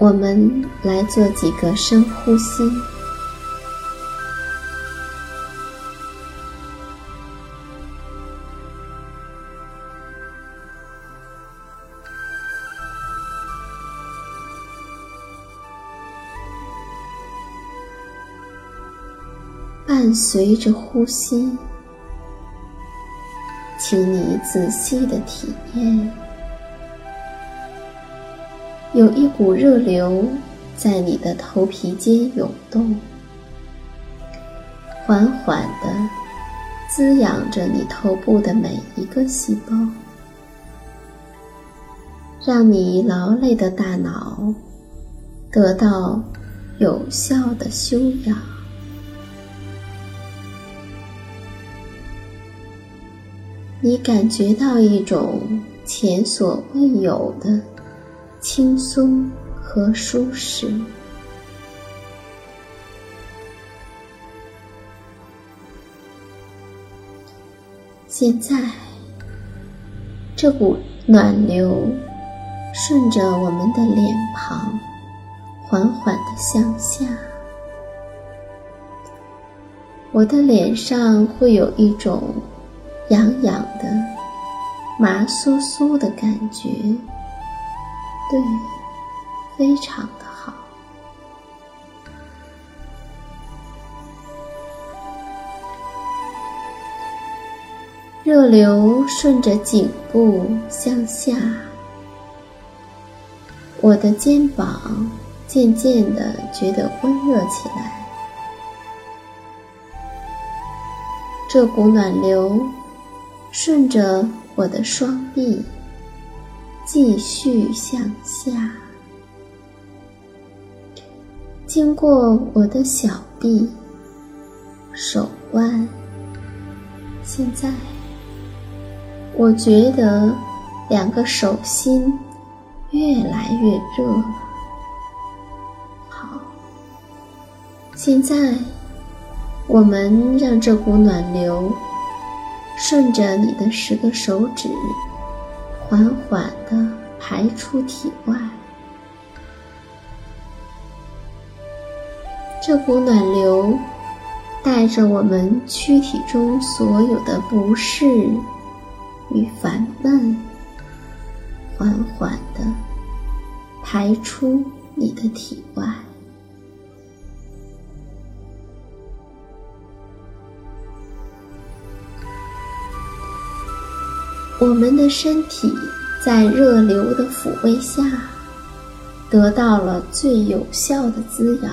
我们来做几个深呼吸，伴随着呼吸，请你仔细的体验。有一股热流在你的头皮间涌动，缓缓地滋养着你头部的每一个细胞，让你劳累的大脑得到有效的休养。你感觉到一种前所未有的。轻松和舒适。现在，这股暖流顺着我们的脸庞，缓缓的向下。我的脸上会有一种痒痒的、麻酥酥的感觉。对，非常的好。热流顺着颈部向下，我的肩膀渐渐的觉得温热起来。这股暖流顺着我的双臂。继续向下，经过我的小臂、手腕。现在，我觉得两个手心越来越热了。好，现在我们让这股暖流顺着你的十个手指。缓缓地排出体外，这股暖流带着我们躯体中所有的不适与烦闷，缓缓地排出你的体外。我们的身体在热流的抚慰下，得到了最有效的滋养，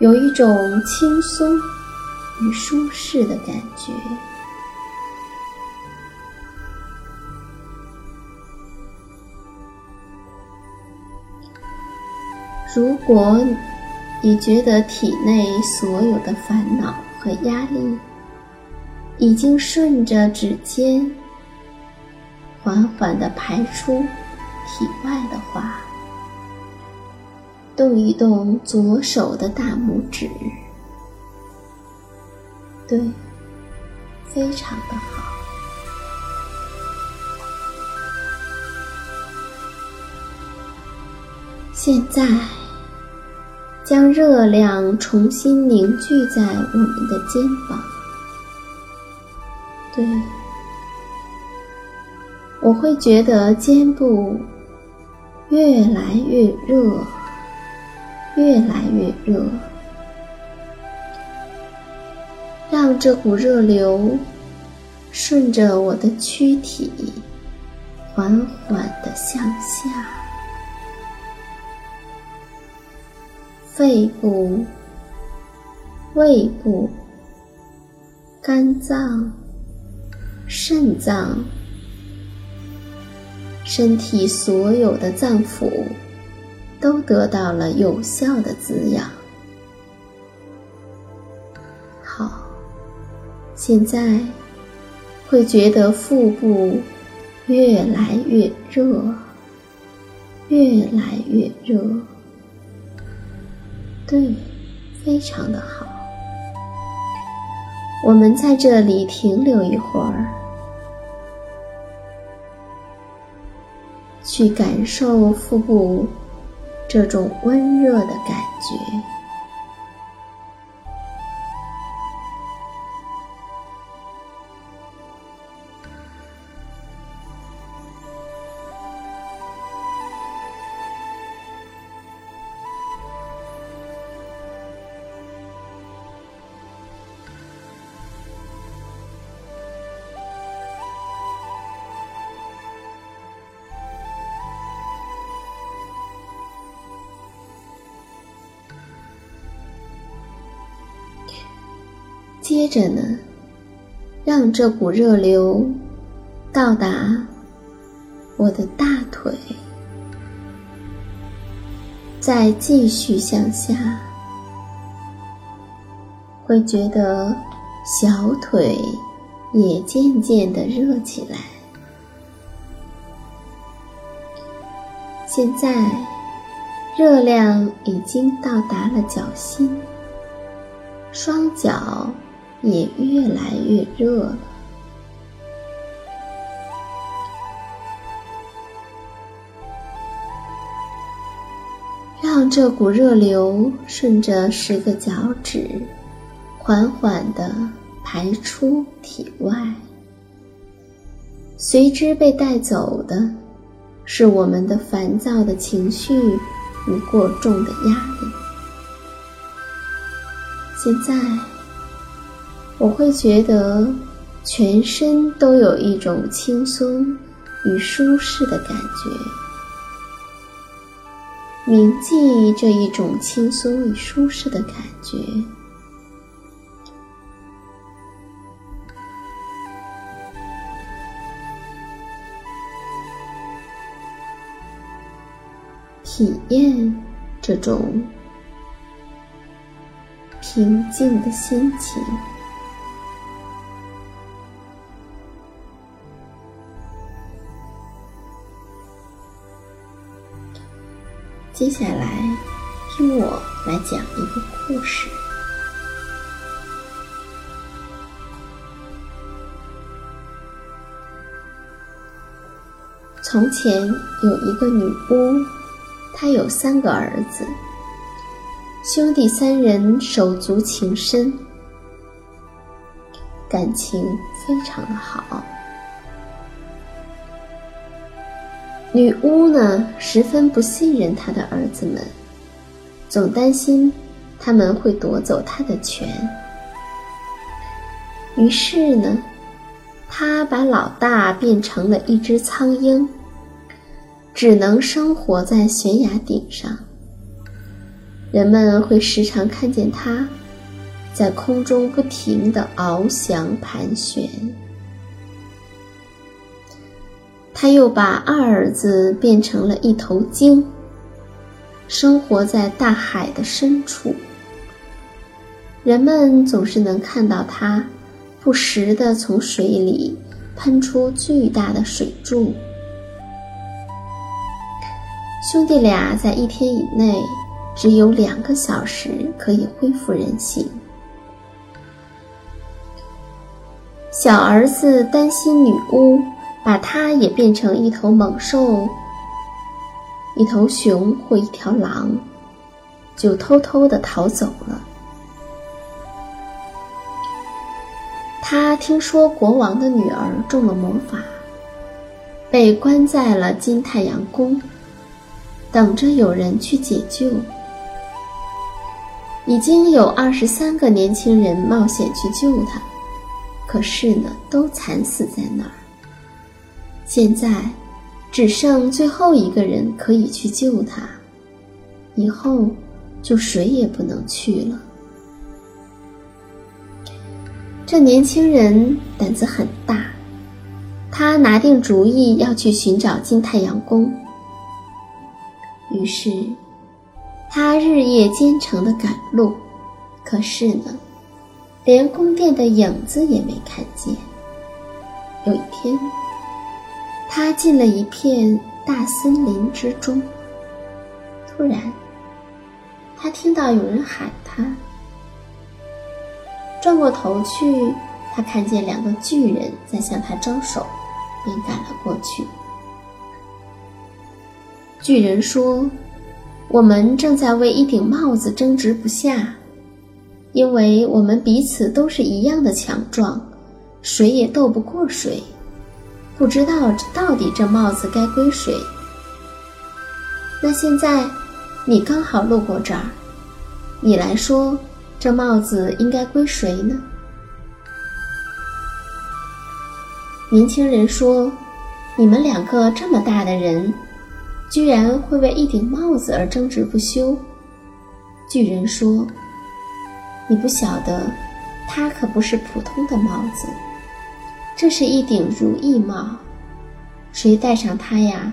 有一种轻松与舒适的感觉。如果你觉得体内所有的烦恼和压力，已经顺着指尖缓缓地排出体外的话，动一动左手的大拇指，对，非常的好。现在，将热量重新凝聚在我们的肩膀。对，我会觉得肩部越来越热，越来越热，让这股热流顺着我的躯体缓缓的向下，肺部、胃部、肝脏。肾脏，身体所有的脏腑都得到了有效的滋养。好，现在会觉得腹部越来越热，越来越热。对，非常的好。我们在这里停留一会儿。去感受腹部这种温热的感觉。接着呢，让这股热流到达我的大腿，再继续向下，会觉得小腿也渐渐的热起来。现在热量已经到达了脚心，双脚。也越来越热了，让这股热流顺着十个脚趾，缓缓地排出体外。随之被带走的，是我们的烦躁的情绪与过重的压力。现在。我会觉得全身都有一种轻松与舒适的感觉，铭记这一种轻松与舒适的感觉，体验这种平静的心情。接下来，听我来讲一个故事。从前有一个女巫，她有三个儿子。兄弟三人手足情深，感情非常的好。女巫呢，十分不信任她的儿子们，总担心他们会夺走她的权。于是呢，他把老大变成了一只苍鹰，只能生活在悬崖顶上。人们会时常看见他在空中不停地翱翔盘旋。他又把二儿子变成了一头鲸，生活在大海的深处。人们总是能看到他不时地从水里喷出巨大的水柱。兄弟俩在一天以内只有两个小时可以恢复人形。小儿子担心女巫。把它也变成一头猛兽、一头熊或一条狼，就偷偷的逃走了。他听说国王的女儿中了魔法，被关在了金太阳宫，等着有人去解救。已经有二十三个年轻人冒险去救他，可是呢，都惨死在那儿。现在，只剩最后一个人可以去救他，以后就谁也不能去了。这年轻人胆子很大，他拿定主意要去寻找金太阳宫。于是，他日夜兼程的赶路，可是呢，连宫殿的影子也没看见。有一天。他进了一片大森林之中。突然，他听到有人喊他。转过头去，他看见两个巨人在向他招手，便赶了过去。巨人说：“我们正在为一顶帽子争执不下，因为我们彼此都是一样的强壮，谁也斗不过谁。”不知道到底这帽子该归谁？那现在你刚好路过这儿，你来说，这帽子应该归谁呢？年轻人说：“你们两个这么大的人，居然会为一顶帽子而争执不休。”巨人说：“你不晓得，它可不是普通的帽子。”这是一顶如意帽，谁戴上它呀？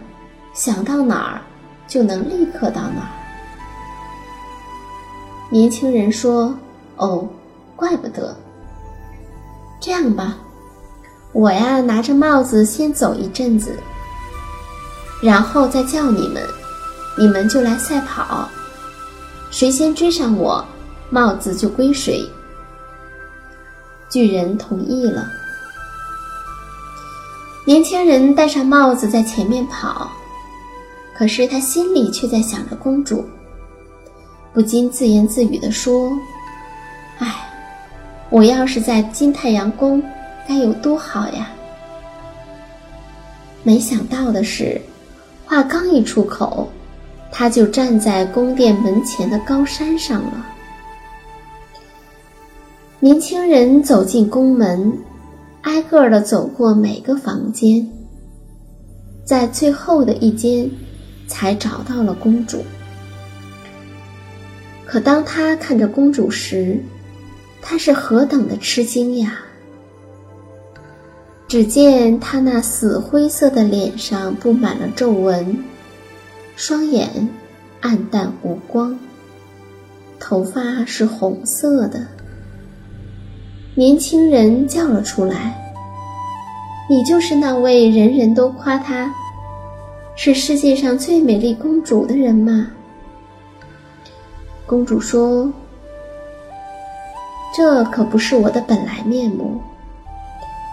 想到哪儿就能立刻到哪儿。年轻人说：“哦，怪不得。这样吧，我呀拿着帽子先走一阵子，然后再叫你们，你们就来赛跑，谁先追上我，帽子就归谁。”巨人同意了。年轻人戴上帽子在前面跑，可是他心里却在想着公主，不禁自言自语地说：“唉，我要是在金太阳宫，该有多好呀！”没想到的是，话刚一出口，他就站在宫殿门前的高山上了。年轻人走进宫门。挨个的走过每个房间，在最后的一间，才找到了公主。可当他看着公主时，他是何等的吃惊呀！只见她那死灰色的脸上布满了皱纹，双眼暗淡无光，头发是红色的。年轻人叫了出来：“你就是那位人人都夸她是世界上最美丽公主的人吗？”公主说：“这可不是我的本来面目，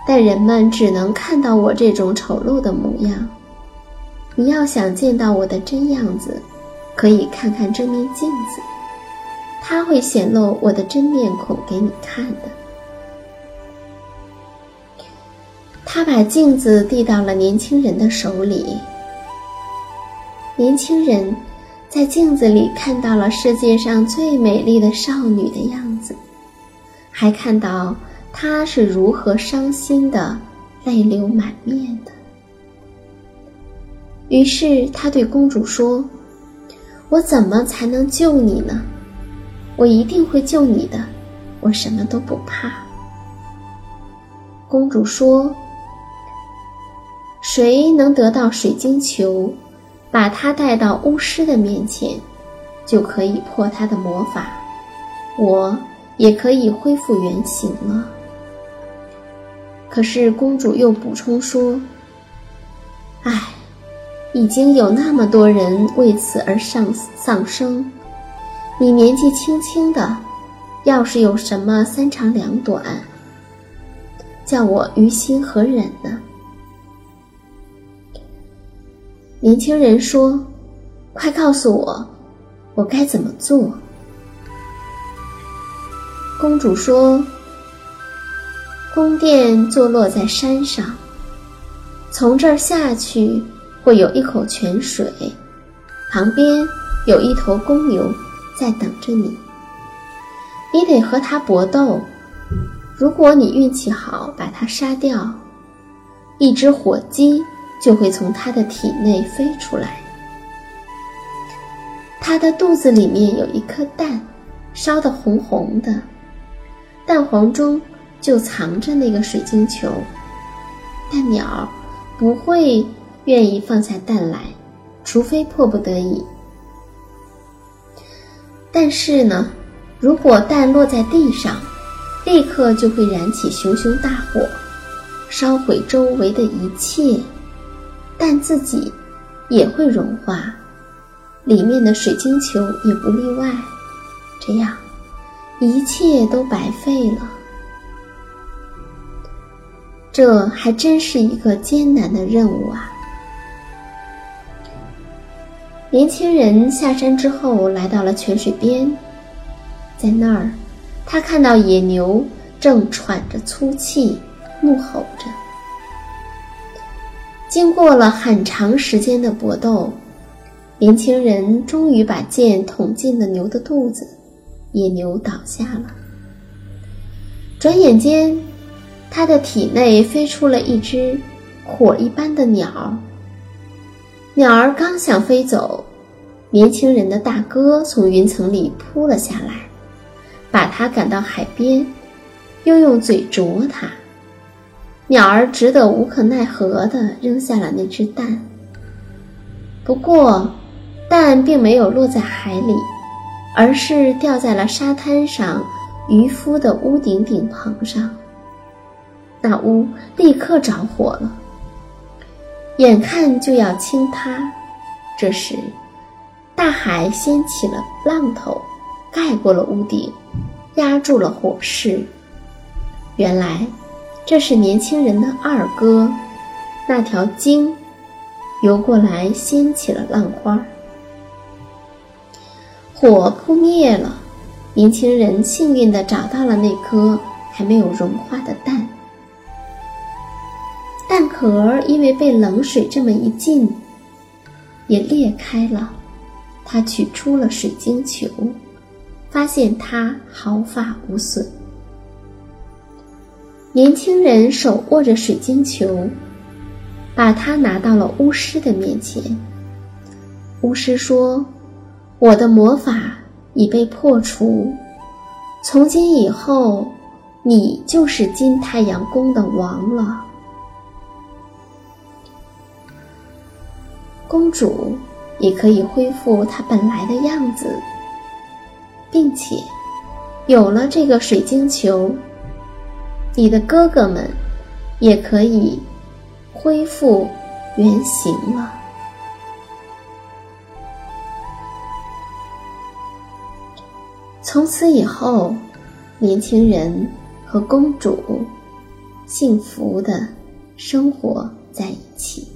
但人们只能看到我这种丑陋的模样。你要想见到我的真样子，可以看看这面镜子。”它会显露我的真面孔给你看的。他把镜子递到了年轻人的手里。年轻人在镜子里看到了世界上最美丽的少女的样子，还看到她是如何伤心的，泪流满面的。于是他对公主说：“我怎么才能救你呢？我一定会救你的，我什么都不怕。”公主说。谁能得到水晶球，把它带到巫师的面前，就可以破他的魔法，我也可以恢复原形了。可是公主又补充说：“唉，已经有那么多人为此而丧丧生，你年纪轻轻的，要是有什么三长两短，叫我于心何忍呢？”年轻人说：“快告诉我，我该怎么做？”公主说：“宫殿坐落在山上，从这儿下去会有一口泉水，旁边有一头公牛在等着你。你得和它搏斗，如果你运气好，把它杀掉，一只火鸡。”就会从他的体内飞出来。他的肚子里面有一颗蛋，烧得红红的，蛋黄中就藏着那个水晶球。但鸟不会愿意放下蛋来，除非迫不得已。但是呢，如果蛋落在地上，立刻就会燃起熊熊大火，烧毁周围的一切。但自己也会融化，里面的水晶球也不例外。这样，一切都白费了。这还真是一个艰难的任务啊！年轻人下山之后，来到了泉水边，在那儿，他看到野牛正喘着粗气，怒吼着。经过了很长时间的搏斗，年轻人终于把剑捅进了牛的肚子，野牛倒下了。转眼间，他的体内飞出了一只火一般的鸟。鸟儿刚想飞走，年轻人的大哥从云层里扑了下来，把他赶到海边，又用嘴啄他。鸟儿只得无可奈何地扔下了那只蛋。不过，蛋并没有落在海里，而是掉在了沙滩上渔夫的屋顶顶棚上。那屋立刻着火了，眼看就要倾塌。这时，大海掀起了浪头，盖过了屋顶，压住了火势。原来。这是年轻人的二哥，那条鲸游过来，掀起了浪花。火扑灭了，年轻人幸运地找到了那颗还没有融化的蛋。蛋壳因为被冷水这么一浸，也裂开了。他取出了水晶球，发现它毫发无损。年轻人手握着水晶球，把它拿到了巫师的面前。巫师说：“我的魔法已被破除，从今以后，你就是金太阳宫的王了。公主也可以恢复她本来的样子，并且有了这个水晶球。”你的哥哥们也可以恢复原形了。从此以后，年轻人和公主幸福的生活在一起。